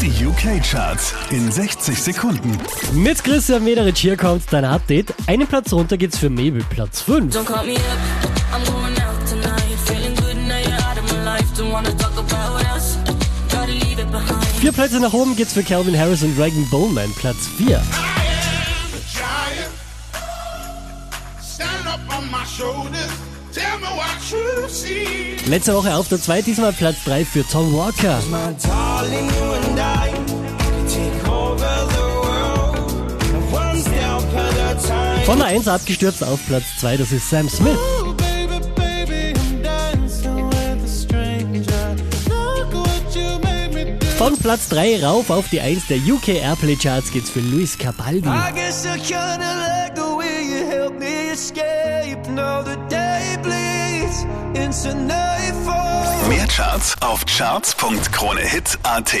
Die UK-Charts in 60 Sekunden. Mit Christian Mederich hier kommt dein Update. Einen Platz runter geht's für Mabel, Platz 5. Don't call me up, I'm going out tonight. Feeling good now you're out of my life. Don't wanna talk about us, gotta leave it behind. Vier Plätze nach oben geht's für Calvin Harris und Dragon Bowman, Platz 4. I am the giant. Stand up on my shoulders. Tell me what you see. Letzte Woche auf der 2, diesmal Platz 3 für Tom Walker. Von der 1 abgestürzt auf Platz 2, das ist Sam Smith. Do. Von Platz 3 rauf auf die 1 der UK Airplay Charts geht's für Luis Capaldi. Mehr Charts auf charts.kronehit.at.